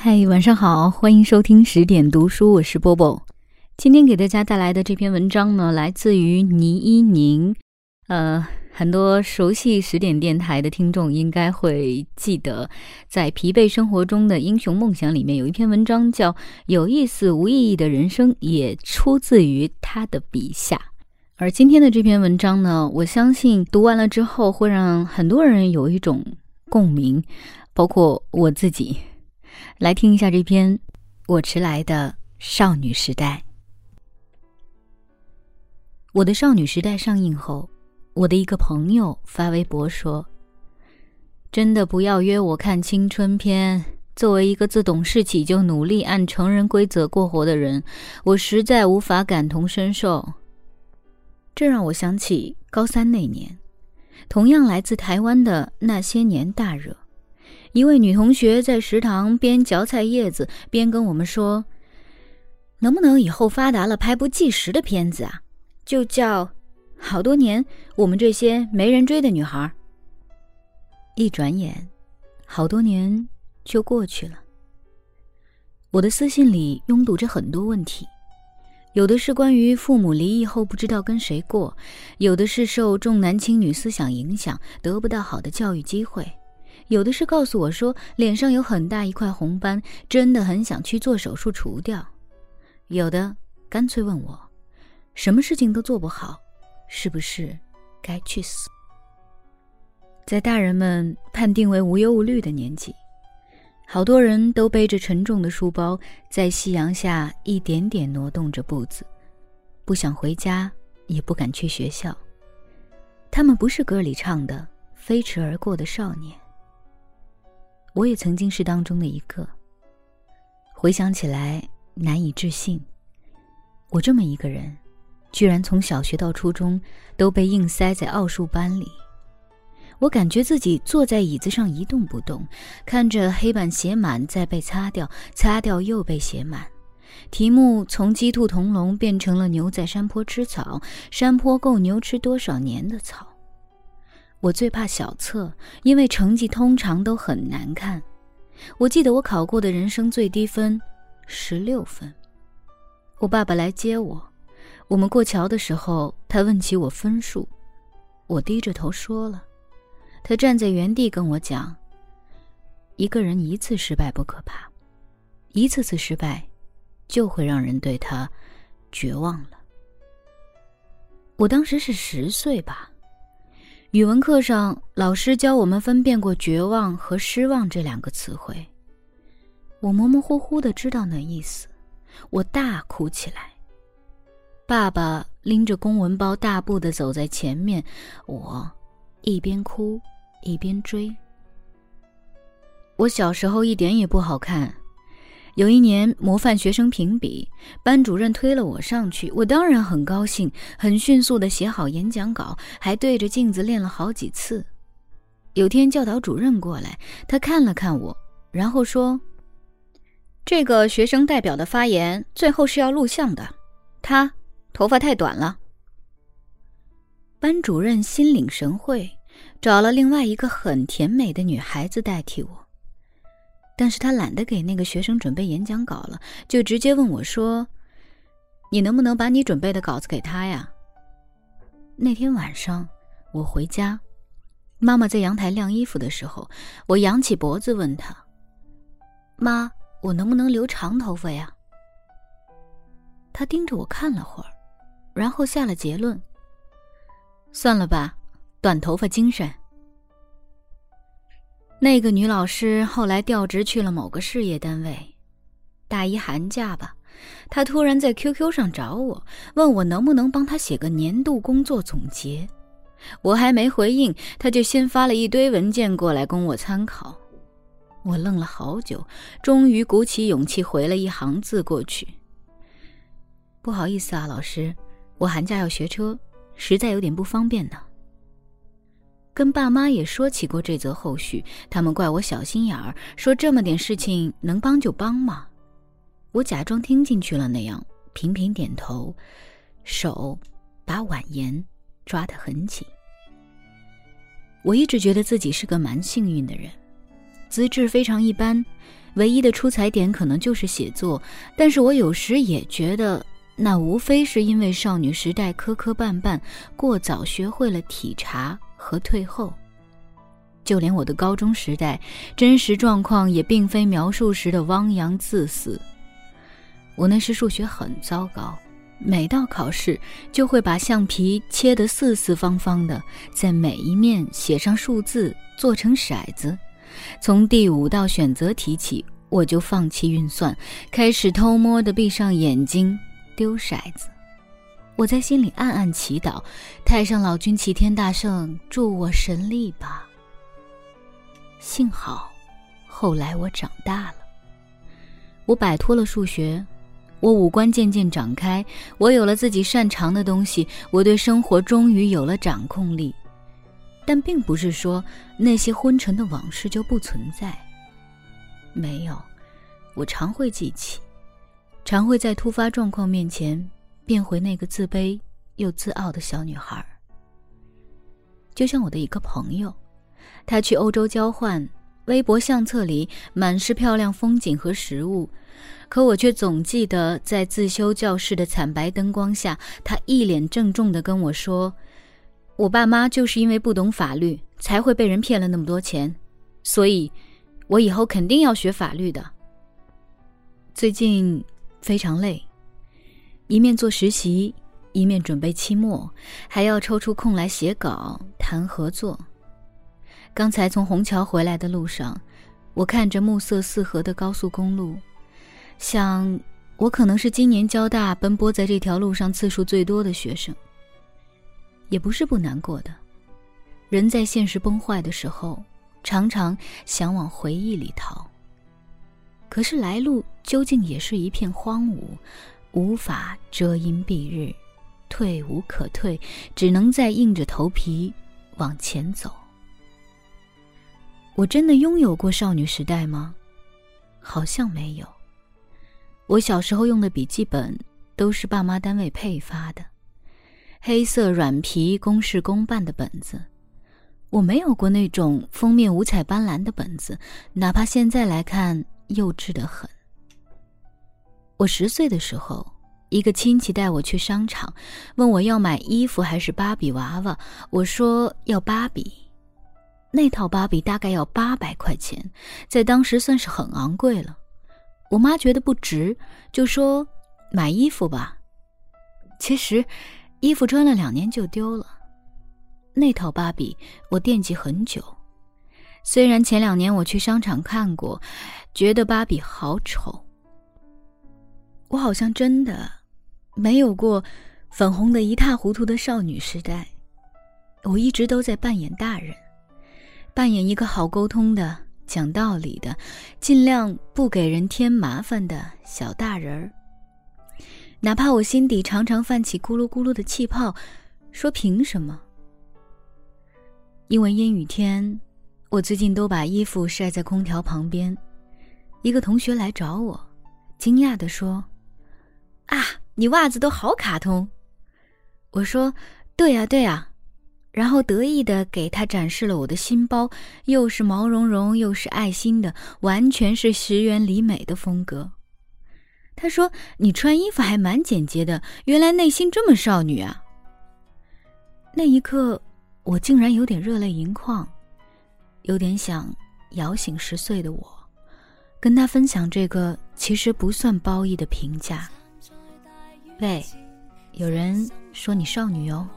嗨，晚上好，欢迎收听十点读书，我是波波。今天给大家带来的这篇文章呢，来自于倪一宁。呃，很多熟悉十点电台的听众应该会记得，在《疲惫生活中的英雄梦想》里面有一篇文章叫《有意思无意义的人生》，也出自于他的笔下。而今天的这篇文章呢，我相信读完了之后会让很多人有一种共鸣，包括我自己。来听一下这篇我迟来的少女时代。我的少女时代上映后，我的一个朋友发微博说：“真的不要约我看青春片。作为一个自懂事起就努力按成人规则过活的人，我实在无法感同身受。”这让我想起高三那年，同样来自台湾的那些年大热。一位女同学在食堂边嚼菜叶子边跟我们说：“能不能以后发达了拍部纪实的片子啊？就叫《好多年我们这些没人追的女孩》。”一转眼，好多年就过去了。我的私信里拥堵着很多问题，有的是关于父母离异后不知道跟谁过，有的是受重男轻女思想影响得不到好的教育机会。有的是告诉我说脸上有很大一块红斑，真的很想去做手术除掉；有的干脆问我，什么事情都做不好，是不是该去死？在大人们判定为无忧无虑的年纪，好多人都背着沉重的书包，在夕阳下一点点挪动着步子，不想回家，也不敢去学校。他们不是歌里唱的飞驰而过的少年。我也曾经是当中的一个。回想起来难以置信，我这么一个人，居然从小学到初中都被硬塞在奥数班里。我感觉自己坐在椅子上一动不动，看着黑板写满再被擦掉，擦掉又被写满，题目从鸡兔同笼变成了牛在山坡吃草，山坡够牛吃多少年的草。我最怕小测，因为成绩通常都很难看。我记得我考过的人生最低分，十六分。我爸爸来接我，我们过桥的时候，他问起我分数，我低着头说了。他站在原地跟我讲：“一个人一次失败不可怕，一次次失败，就会让人对他绝望了。”我当时是十岁吧。语文课上，老师教我们分辨过“绝望”和“失望”这两个词汇。我模模糊糊的知道那意思，我大哭起来。爸爸拎着公文包大步的走在前面，我一边哭一边追。我小时候一点也不好看。有一年模范学生评比，班主任推了我上去，我当然很高兴，很迅速地写好演讲稿，还对着镜子练了好几次。有天教导主任过来，他看了看我，然后说：“这个学生代表的发言最后是要录像的，他头发太短了。”班主任心领神会，找了另外一个很甜美的女孩子代替我。但是他懒得给那个学生准备演讲稿了，就直接问我说：“你能不能把你准备的稿子给他呀？”那天晚上我回家，妈妈在阳台晾衣服的时候，我仰起脖子问他：“妈，我能不能留长头发呀？”他盯着我看了会儿，然后下了结论：“算了吧，短头发精神。”那个女老师后来调职去了某个事业单位，大一寒假吧，她突然在 QQ 上找我，问我能不能帮她写个年度工作总结。我还没回应，她就先发了一堆文件过来供我参考。我愣了好久，终于鼓起勇气回了一行字过去：“不好意思啊，老师，我寒假要学车，实在有点不方便呢。”跟爸妈也说起过这则后续，他们怪我小心眼儿，说这么点事情能帮就帮嘛。我假装听进去了那样，频频点头，手把碗沿抓得很紧。我一直觉得自己是个蛮幸运的人，资质非常一般，唯一的出彩点可能就是写作。但是我有时也觉得，那无非是因为少女时代磕磕绊绊，过早学会了体察和退后。就连我的高中时代，真实状况也并非描述时的汪洋自肆。我那时数学很糟糕，每到考试就会把橡皮切得四四方方的，在每一面写上数字，做成骰子。从第五道选择题起，我就放弃运算，开始偷摸的闭上眼睛丢骰子。我在心里暗暗祈祷：太上老君齐天大圣，助我神力吧。幸好，后来我长大了，我摆脱了数学，我五官渐渐长开，我有了自己擅长的东西，我对生活终于有了掌控力。但并不是说那些昏沉的往事就不存在。没有，我常会记起，常会在突发状况面前变回那个自卑又自傲的小女孩。就像我的一个朋友。他去欧洲交换，微博相册里满是漂亮风景和食物，可我却总记得在自修教室的惨白灯光下，他一脸郑重地跟我说：“我爸妈就是因为不懂法律，才会被人骗了那么多钱，所以，我以后肯定要学法律的。”最近非常累，一面做实习，一面准备期末，还要抽出空来写稿、谈合作。刚才从虹桥回来的路上，我看着暮色四合的高速公路，想，我可能是今年交大奔波在这条路上次数最多的学生。也不是不难过的，人在现实崩坏的时候，常常想往回忆里逃。可是来路究竟也是一片荒芜，无法遮阴蔽日，退无可退，只能再硬着头皮往前走。我真的拥有过少女时代吗？好像没有。我小时候用的笔记本都是爸妈单位配发的，黑色软皮、公事公办的本子。我没有过那种封面五彩斑斓的本子，哪怕现在来看，幼稚的很。我十岁的时候，一个亲戚带我去商场，问我要买衣服还是芭比娃娃，我说要芭比。那套芭比大概要八百块钱，在当时算是很昂贵了。我妈觉得不值，就说买衣服吧。其实，衣服穿了两年就丢了。那套芭比我惦记很久，虽然前两年我去商场看过，觉得芭比好丑。我好像真的没有过粉红的一塌糊涂的少女时代，我一直都在扮演大人。扮演一个好沟通的、讲道理的、尽量不给人添麻烦的小大人儿。哪怕我心底常常泛起咕噜咕噜的气泡，说凭什么？因为阴雨天，我最近都把衣服晒在空调旁边。一个同学来找我，惊讶地说：“啊，你袜子都好卡通。”我说：“对呀，对呀。”然后得意的给他展示了我的新包，又是毛茸茸又是爱心的，完全是石原里美的风格。他说：“你穿衣服还蛮简洁的，原来内心这么少女啊！”那一刻，我竟然有点热泪盈眶，有点想摇醒十岁的我，跟他分享这个其实不算褒义的评价。喂，有人说你少女哦。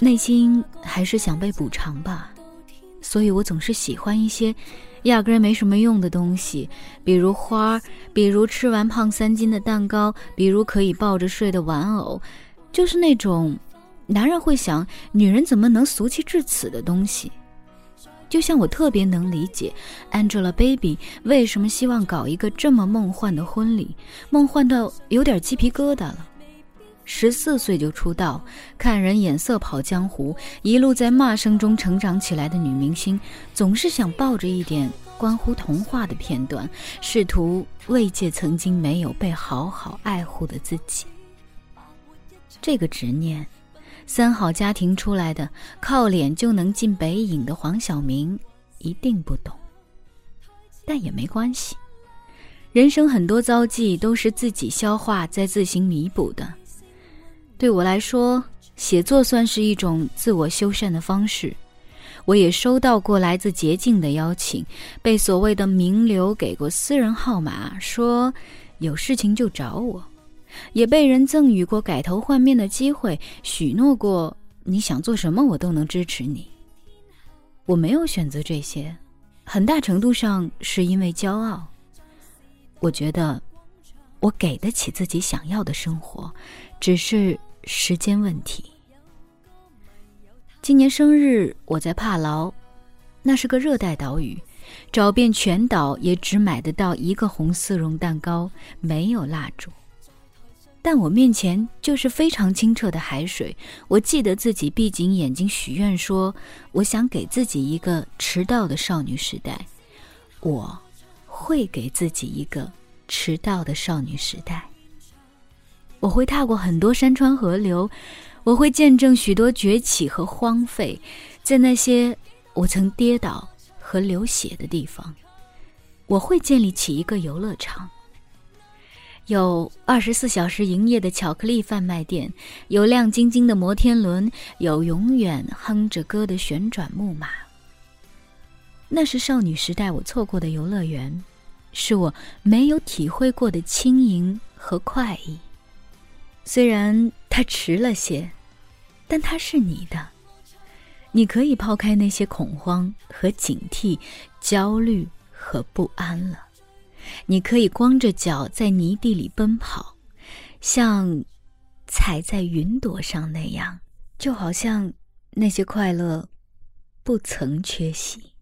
内心还是想被补偿吧，所以我总是喜欢一些压根没什么用的东西，比如花，比如吃完胖三斤的蛋糕，比如可以抱着睡的玩偶，就是那种男人会想女人怎么能俗气至此的东西。就像我特别能理解 Angelababy 为什么希望搞一个这么梦幻的婚礼，梦幻到有点鸡皮疙瘩了。十四岁就出道，看人眼色跑江湖，一路在骂声中成长起来的女明星，总是想抱着一点关乎童话的片段，试图慰藉曾经没有被好好爱护的自己。这个执念，三好家庭出来的，靠脸就能进北影的黄晓明，一定不懂，但也没关系。人生很多遭际都是自己消化再自行弥补的。对我来说，写作算是一种自我修缮的方式。我也收到过来自捷径的邀请，被所谓的名流给过私人号码，说有事情就找我；也被人赠予过改头换面的机会，许诺过你想做什么我都能支持你。我没有选择这些，很大程度上是因为骄傲。我觉得我给得起自己想要的生活，只是时间问题。今年生日我在帕劳，那是个热带岛屿，找遍全岛也只买得到一个红丝绒蛋糕，没有蜡烛。但我面前就是非常清澈的海水。我记得自己闭紧眼睛许愿说：“我想给自己一个迟到的少女时代。”我会给自己一个迟到的少女时代。我会踏过很多山川河流，我会见证许多崛起和荒废，在那些我曾跌倒和流血的地方，我会建立起一个游乐场。有二十四小时营业的巧克力贩卖店，有亮晶晶的摩天轮，有永远哼着歌的旋转木马。那是少女时代我错过的游乐园，是我没有体会过的轻盈和快意。虽然它迟了些，但它是你的。你可以抛开那些恐慌和警惕、焦虑和不安了。你可以光着脚在泥地里奔跑，像踩在云朵上那样，就好像那些快乐不曾缺席。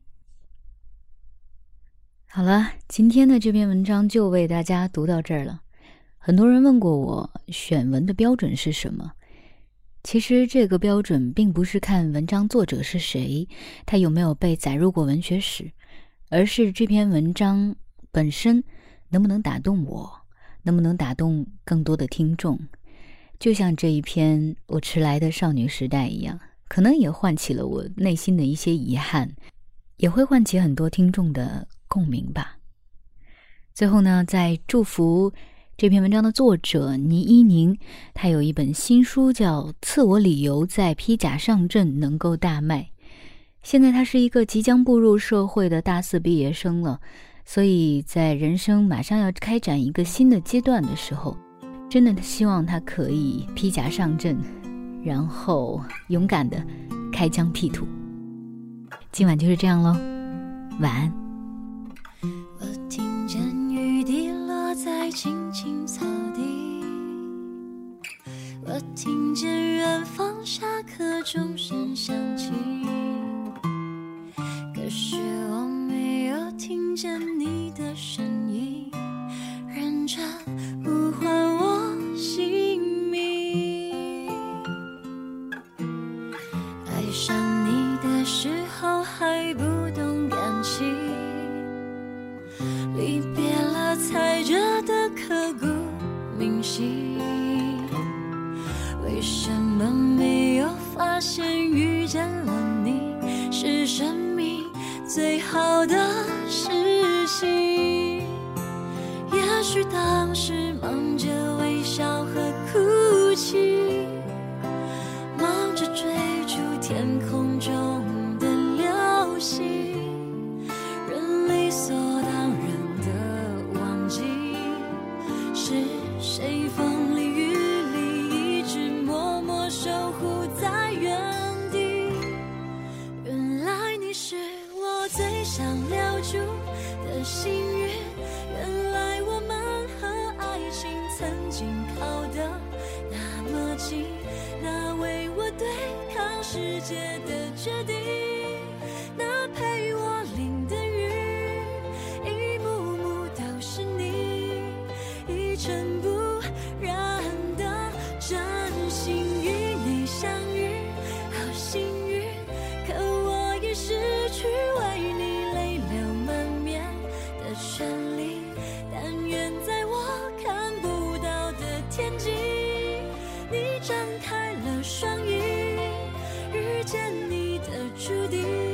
好了，今天的这篇文章就为大家读到这儿了。很多人问过我选文的标准是什么，其实这个标准并不是看文章作者是谁，他有没有被载入过文学史，而是这篇文章。本身能不能打动我，能不能打动更多的听众？就像这一篇我迟来的少女时代一样，可能也唤起了我内心的一些遗憾，也会唤起很多听众的共鸣吧。最后呢，在祝福这篇文章的作者倪一宁，他有一本新书叫《赐我理由在披甲上阵》，能够大卖。现在他是一个即将步入社会的大四毕业生了。所以在人生马上要开展一个新的阶段的时候，真的希望他可以披甲上阵，然后勇敢的开疆辟土。今晚就是这样喽，晚安。我听见雨滴落在青青草地，我听见远方下课钟声响起，上靠得那么近，那为我对抗世界的决定，那陪我淋的雨，一幕幕都是你，一尘。天际你张开了双翼遇见你的注定。